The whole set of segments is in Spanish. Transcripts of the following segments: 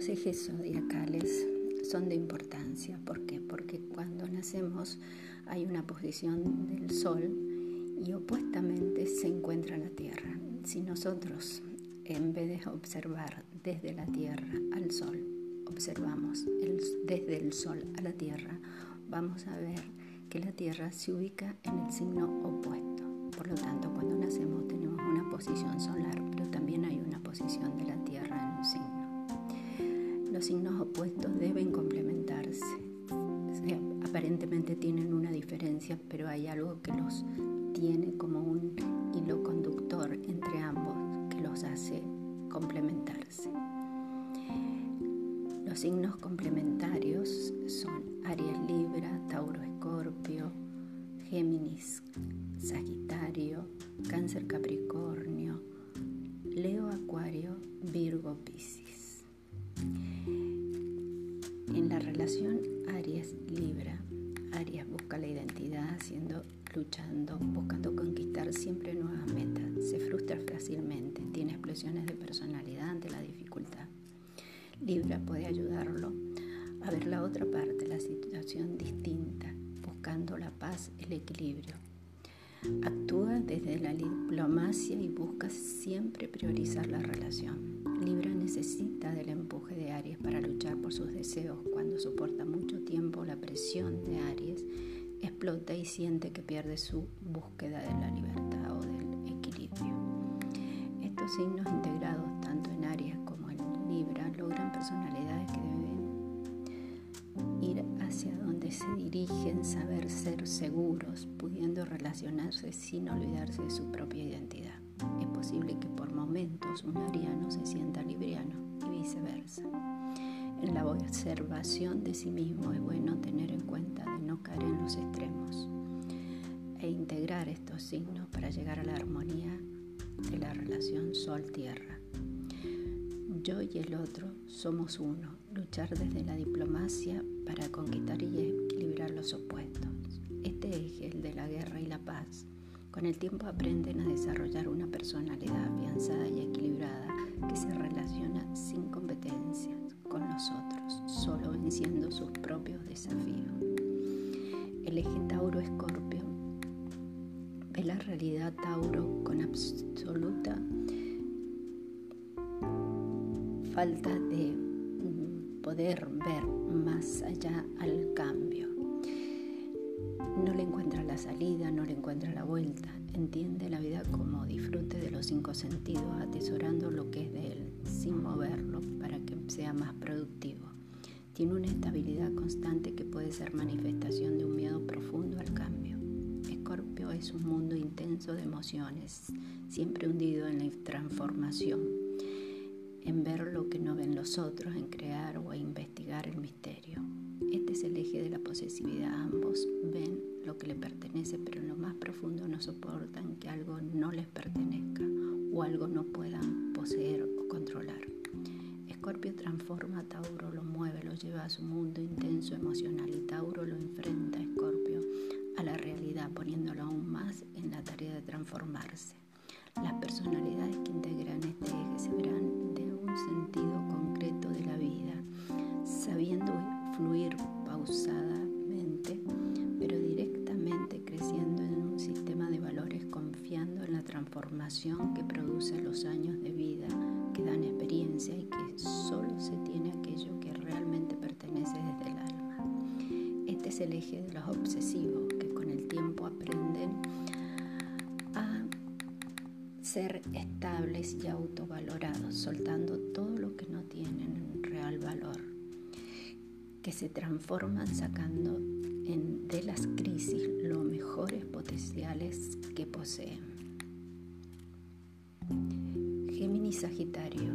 Los ejes zodiacales son de importancia. ¿Por qué? Porque cuando nacemos hay una posición del Sol y opuestamente se encuentra la Tierra. Si nosotros, en vez de observar desde la Tierra al Sol, observamos desde el Sol a la Tierra, vamos a ver que la Tierra se ubica en el signo opuesto. Por lo tanto, cuando nacemos tenemos una posición solar, pero también hay una posición de la Tierra en. Los signos opuestos deben complementarse. aparentemente tienen una diferencia, pero hay algo que los tiene como un hilo conductor entre ambos que los hace complementarse. Los signos complementarios son Aries Libra, Tauro Escorpio, Géminis Sagitario, Cáncer Capricornio, Leo Acuario, Virgo Piscis. Relación Aries Libra, Aries busca la identidad haciendo luchando, buscando conquistar siempre nuevas metas. Se frustra fácilmente, tiene explosiones de personalidad ante la dificultad. Libra puede ayudarlo a ver la otra parte, la situación distinta, buscando la paz, el equilibrio. Actúa desde la diplomacia y busca siempre priorizar la relación. Libra necesita del empuje de Aries para luchar por sus deseos. Cuando soporta mucho tiempo la presión de Aries, explota y siente que pierde su búsqueda de la libertad o del equilibrio. Estos signos integrados tanto en Aries como en Libra logran personalidades que deben ir hacia donde se dirigen, saber ser seguros, pudiendo relacionarse sin olvidarse de su propia identidad. Es posible que por momentos un ariano se sienta libriano y viceversa. En la observación de sí mismo es bueno tener en cuenta de no caer en los extremos e integrar estos signos para llegar a la armonía de la relación Sol-Tierra. Yo y el otro somos uno, luchar desde la diplomacia para conquistar y equilibrar los opuestos. Este eje, el de la guerra y la paz, con el tiempo aprenden a desarrollar una personalidad afianzada y equilibrada que se relaciona sin competencias con los otros, solo venciendo sus propios desafíos. El eje Tauro-Escorpio ve la realidad Tauro con absoluta falta de mm, poder ver más allá al cambio. No le encuentra la salida, no le encuentra la vuelta. Entiende la vida como disfrute de los cinco sentidos, atesorando lo que es de él, sin moverlo para que sea más productivo. Tiene una estabilidad constante que puede ser manifestación de un miedo profundo al cambio. Escorpio es un mundo intenso de emociones, siempre hundido en la transformación, en ver lo que no ven los otros, en crear o investigar el misterio. Este es el eje de la posesividad. Ambos ven lo que le pertenece, pero en lo más profundo no soportan que algo no les pertenezca o algo no puedan poseer o controlar. Escorpio transforma a Tauro, lo mueve, lo lleva a su mundo intenso emocional y Tauro lo enfrenta transformación que produce los años de vida, que dan experiencia y que solo se tiene aquello que realmente pertenece desde el alma. Este es el eje de los obsesivos, que con el tiempo aprenden a ser estables y autovalorados, soltando todo lo que no tienen real valor que se transforman sacando en, de las crisis los mejores potenciales que poseen. Sagitario.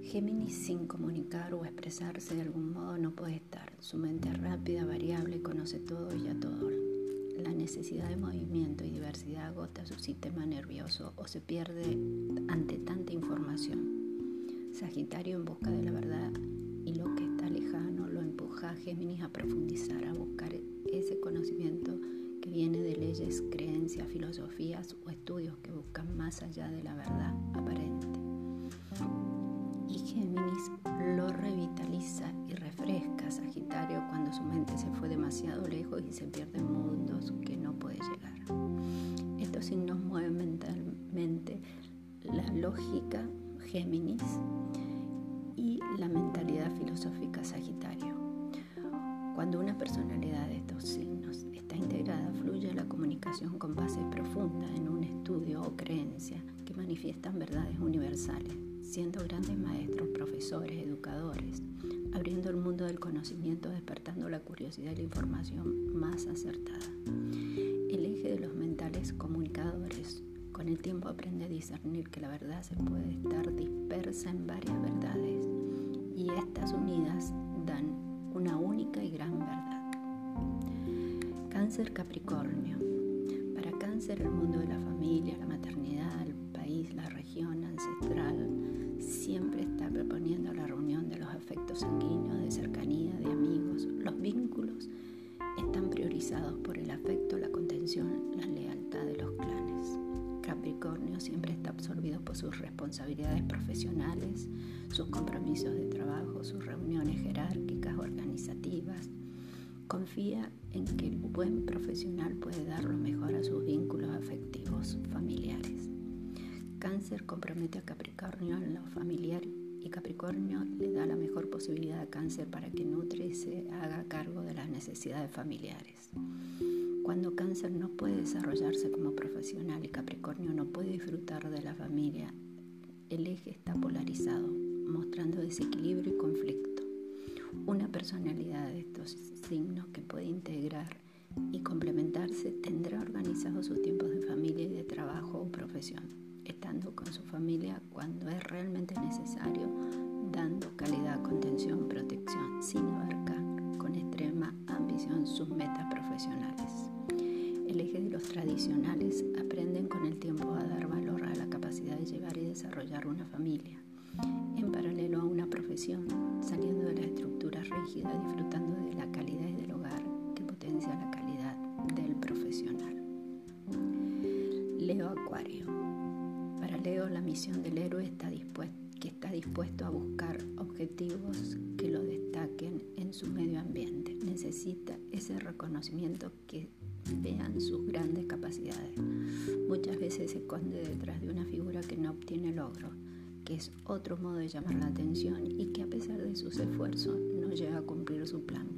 Géminis sin comunicar o expresarse de algún modo no puede estar. Su mente es rápida, variable, conoce todo y a todo. La necesidad de movimiento y diversidad agota su sistema nervioso o se pierde ante tanta información. Sagitario en busca de la verdad y lo que está lejano lo empuja a Géminis a profundizar, a buscar ese conocimiento que viene de leyes, creencias, filosofías o estudios que buscan más allá de la verdad aparente. Y Géminis lo revitaliza y refresca a Sagitario cuando su mente se fue demasiado lejos y se pierde en mundos que no puede llegar. Estos signos mueven mentalmente la lógica Géminis y la mentalidad filosófica Sagitario. Cuando una personalidad de estos signos fluye la comunicación con base profunda en un estudio o creencia que manifiestan verdades universales, siendo grandes maestros, profesores, educadores, abriendo el mundo del conocimiento, despertando la curiosidad y la información más acertada. El eje de los mentales comunicadores con el tiempo aprende a discernir que la verdad se puede estar dispersa en varias verdades y estas unidas dan una única y gran verdad. Cáncer Capricornio. Para cáncer el mundo de la familia, la maternidad, el país, la región ancestral siempre está proponiendo la reunión de los afectos sanguíneos, de cercanía, de amigos. Los vínculos están priorizados por el afecto, la contención, la lealtad de los clanes. Capricornio siempre está absorbido por sus responsabilidades profesionales, sus compromisos de trabajo, sus reuniones. Confía en que el buen profesional puede dar lo mejor a sus vínculos afectivos familiares. Cáncer compromete a Capricornio en lo familiar y Capricornio le da la mejor posibilidad a Cáncer para que nutre y se haga cargo de las necesidades familiares. Cuando cáncer no puede desarrollarse como profesional y Capricornio no puede disfrutar de la familia, el eje está polarizado, mostrando desequilibrio y conflicto. Una personalidad de estos signos que puede integrar y complementarse tendrá organizados sus tiempos de familia y de trabajo o profesión, estando con su familia cuando es realmente necesario, dando calidad, contención, protección, sin abarcar con extrema ambición sus metas profesionales. El eje de los tradicionales aprenden con el tiempo a dar valor a la capacidad de llevar y desarrollar una familia, en paralelo a una profesión, disfrutando de la calidad del hogar que potencia la calidad del profesional. Leo Acuario. Para Leo la misión del héroe está dispuesto, que está dispuesto a buscar objetivos que lo destaquen en su medio ambiente. Necesita ese reconocimiento que vean sus grandes capacidades. Muchas veces se esconde detrás de una figura que no obtiene logro, que es otro modo de llamar la atención y que a pesar de sus esfuerzos llega a cumplir su plan,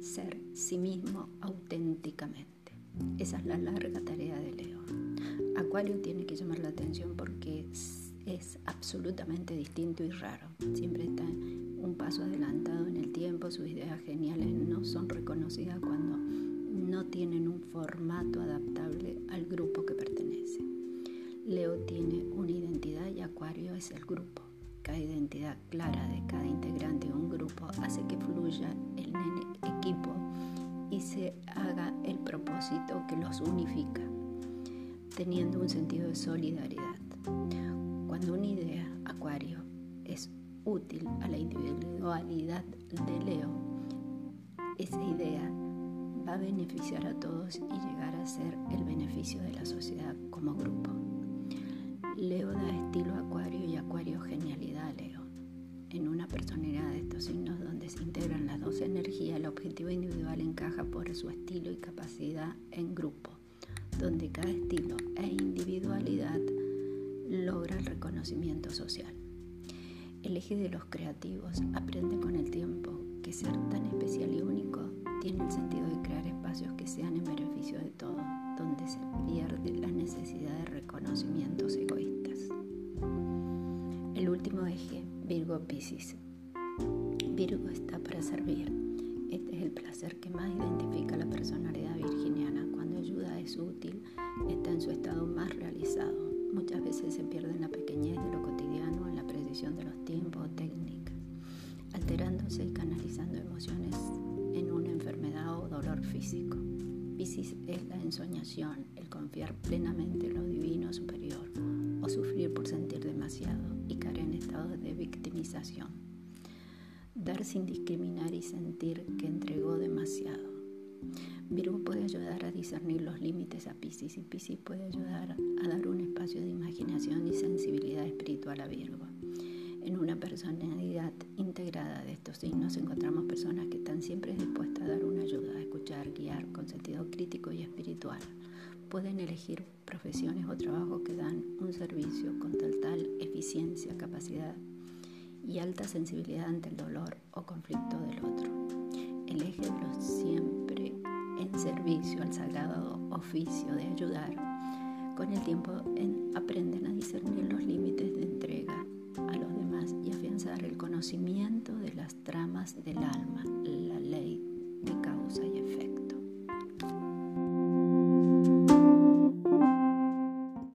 ser sí mismo auténticamente. Esa es la larga tarea de Leo. Acuario tiene que llamar la atención porque es, es absolutamente distinto y raro. Siempre está un paso adelantado en el tiempo, sus ideas geniales no son reconocidas cuando no tienen un formato adaptable al grupo que pertenece. Leo tiene una identidad y Acuario es el grupo. Cada identidad clara de cada integrante de un grupo hace que fluya el equipo y se haga el propósito que los unifica, teniendo un sentido de solidaridad. Cuando una idea, Acuario, es útil a la individualidad de Leo, esa idea va a beneficiar a todos y llegar a ser el beneficio de la sociedad como grupo. Leo da En una personalidad de estos signos donde se integran las dos energías, el objetivo individual encaja por su estilo y capacidad en grupo, donde cada estilo e individualidad logra el reconocimiento social. El eje de los creativos aprende con el tiempo que ser tan especial y único tiene el sentido de crear espacios que sean en beneficio de todos, donde se pierde la necesidad de reconocimientos egoístas. El último eje, Virgo Piscis. Virgo está para servir. Este es el placer que más identifica la personalidad virginiana. Cuando ayuda es útil, está en su estado más realizado. Muchas veces se pierde en la pequeñez de lo cotidiano, en la precisión de los tiempos o técnicas, alterándose y canalizando emociones en una enfermedad o dolor físico. Piscis es la ensoñación, el confiar plenamente en lo Sin discriminar y sentir que entregó demasiado. Virgo puede ayudar a discernir los límites a Piscis y Piscis puede ayudar a dar un espacio de imaginación y sensibilidad espiritual a Virgo. En una personalidad integrada de estos signos encontramos personas que están siempre dispuestas a dar una ayuda, a escuchar, guiar con sentido crítico y espiritual. Pueden elegir profesiones o trabajos que dan un servicio con tal tal eficiencia, capacidad y alta sensibilidad ante el dolor o conflicto del otro. El Elégelos siempre en servicio al sagrado oficio de ayudar. Con el tiempo en, aprenden a discernir los límites de entrega a los demás y afianzar el conocimiento de las tramas del alma, la ley de causa y